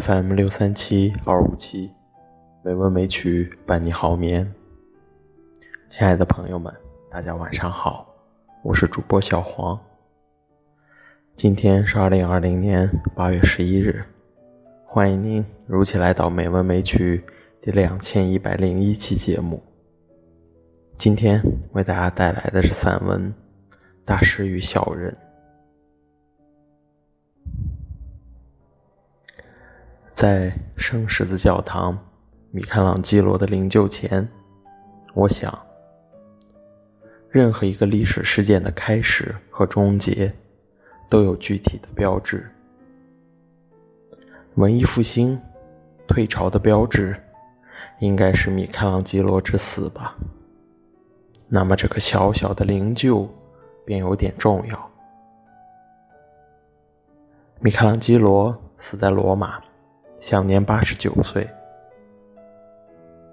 FM 六三七二五七，美文美曲伴你好眠。亲爱的朋友们，大家晚上好，我是主播小黄。今天是二零二零年八月十一日，欢迎您如期来到美文美曲第两千一百零一期节目。今天为大家带来的是散文《大师与小人》。在圣十字教堂米开朗基罗的灵柩前，我想，任何一个历史事件的开始和终结都有具体的标志。文艺复兴、退潮的标志，应该是米开朗基罗之死吧？那么，这个小小的灵柩便有点重要。米开朗基罗死在罗马。享年八十九岁，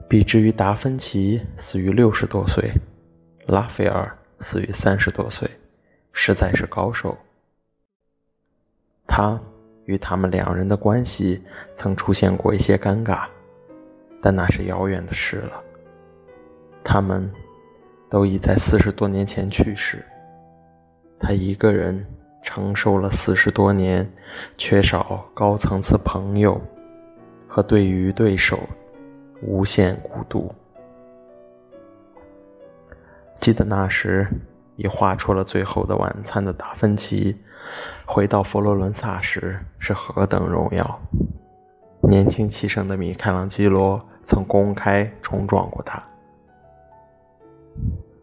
比之于达芬奇死于六十多岁，拉斐尔死于三十多岁，实在是高寿。他与他们两人的关系曾出现过一些尴尬，但那是遥远的事了。他们都已在四十多年前去世，他一个人承受了四十多年缺少高层次朋友。和对于对手无限孤独。记得那时已画出了《最后的晚餐》的达芬奇，回到佛罗伦萨时是何等荣耀！年轻气盛的米开朗基罗曾公开冲撞过他，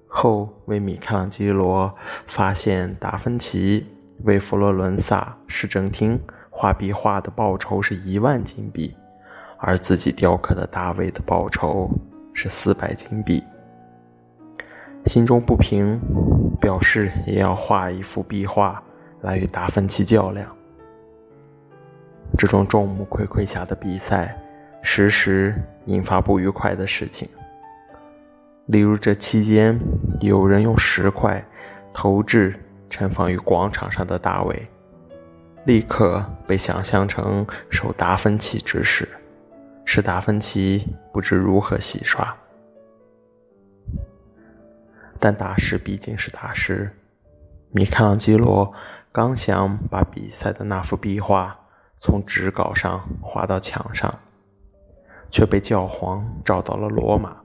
后为米开朗基罗发现达芬奇为佛罗伦萨市政厅画壁画的报酬是一万金币。而自己雕刻的大卫的报酬是四百金币，心中不平，表示也要画一幅壁画来与达芬奇较量。这种众目睽睽下的比赛，时时引发不愉快的事情。例如，这期间有人用石块投掷陈放于广场上的大卫，立刻被想象成受达芬奇指使。使达芬奇不知如何洗刷，但大师毕竟是大师。米开朗基罗刚想把比赛的那幅壁画从纸稿上画到墙上，却被教皇找到了罗马。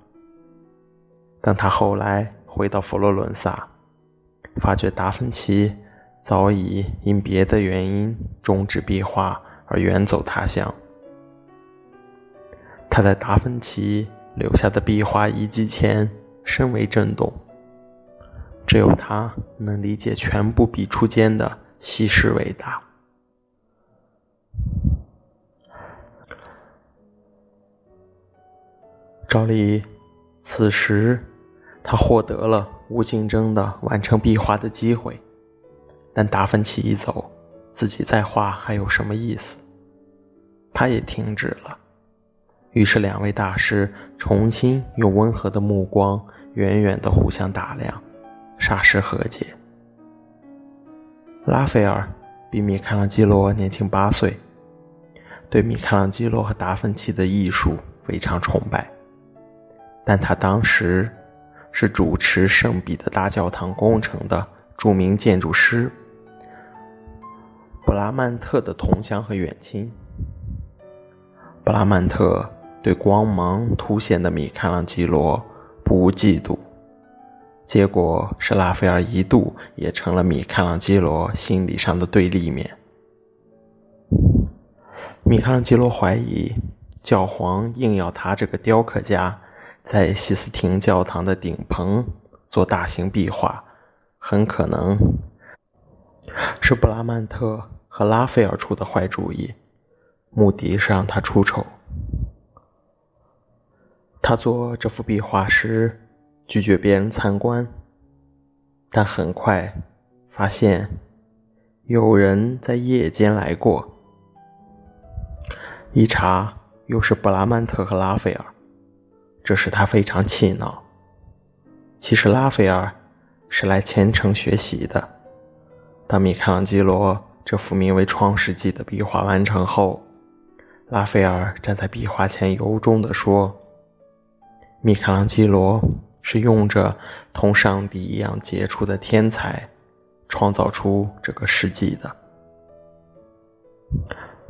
当他后来回到佛罗伦萨，发觉达芬奇早已因别的原因终止壁画而远走他乡。他在达芬奇留下的壁画遗迹前深为震动，只有他能理解全部笔触间的稀世伟大。照例，此时他获得了无竞争的完成壁画的机会，但达芬奇一走，自己再画还有什么意思？他也停止了。于是，两位大师重新用温和的目光远远地互相打量，霎时和解。拉斐尔比米开朗基罗年轻八岁，对米开朗基罗和达芬奇的艺术非常崇拜，但他当时是主持圣彼得大教堂工程的著名建筑师布拉曼特的同乡和远亲。布拉曼特。对光芒凸显的米开朗基罗不无嫉妒，结果是拉斐尔一度也成了米开朗基罗心理上的对立面。米开朗基罗怀疑教皇硬要他这个雕刻家在西斯廷教堂的顶棚做大型壁画，很可能是布拉曼特和拉斐尔出的坏主意，目的是让他出丑。他做这幅壁画时，拒绝别人参观，但很快发现有人在夜间来过。一查，又是布拉曼特和拉斐尔，这使他非常气恼。其实拉斐尔是来虔诚学习的。当米开朗基罗这幅名为《创世纪》的壁画完成后，拉斐尔站在壁画前，由衷地说：“米开朗基罗是用着同上帝一样杰出的天才，创造出这个世纪的。”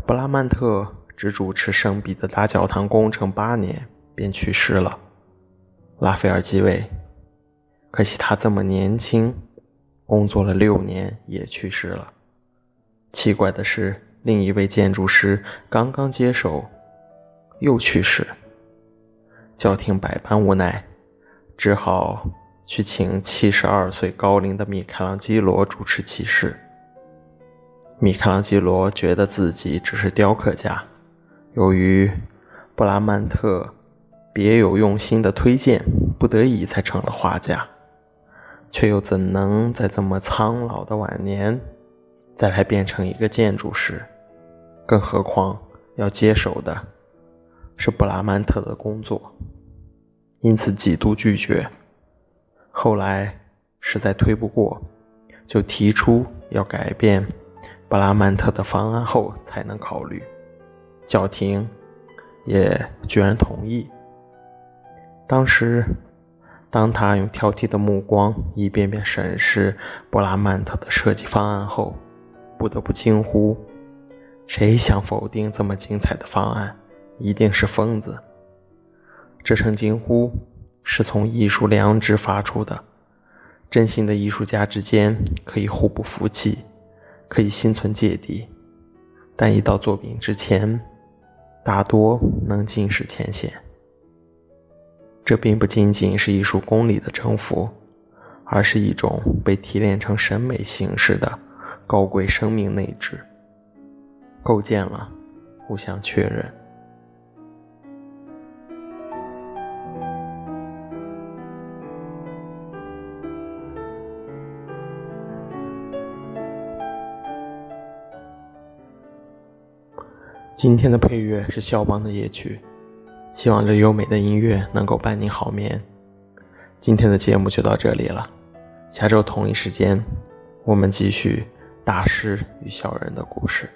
布拉曼特只主持圣彼得大教堂工程八年，便去世了。拉斐尔继位，可惜他这么年轻，工作了六年也去世了。奇怪的是。另一位建筑师刚刚接手，又去世。教廷百般无奈，只好去请七十二岁高龄的米开朗基罗主持仪式。米开朗基罗觉得自己只是雕刻家，由于布拉曼特别有用心的推荐，不得已才成了画家，却又怎能在这么苍老的晚年，再来变成一个建筑师？更何况要接手的是布拉曼特的工作，因此几度拒绝。后来实在推不过，就提出要改变布拉曼特的方案后才能考虑。教廷也居然同意。当时，当他用挑剔的目光一遍遍审视布拉曼特的设计方案后，不得不惊呼。谁想否定这么精彩的方案，一定是疯子。这声惊呼是从艺术良知发出的。真心的艺术家之间可以互不服气，可以心存芥蒂，但一到作品之前，大多能尽释前嫌。这并不仅仅是艺术功利的征服，而是一种被提炼成审美形式的高贵生命内质。构建了，互相确认。今天的配乐是肖邦的夜曲，希望这优美的音乐能够伴您好眠。今天的节目就到这里了，下周同一时间，我们继续大师与小人的故事。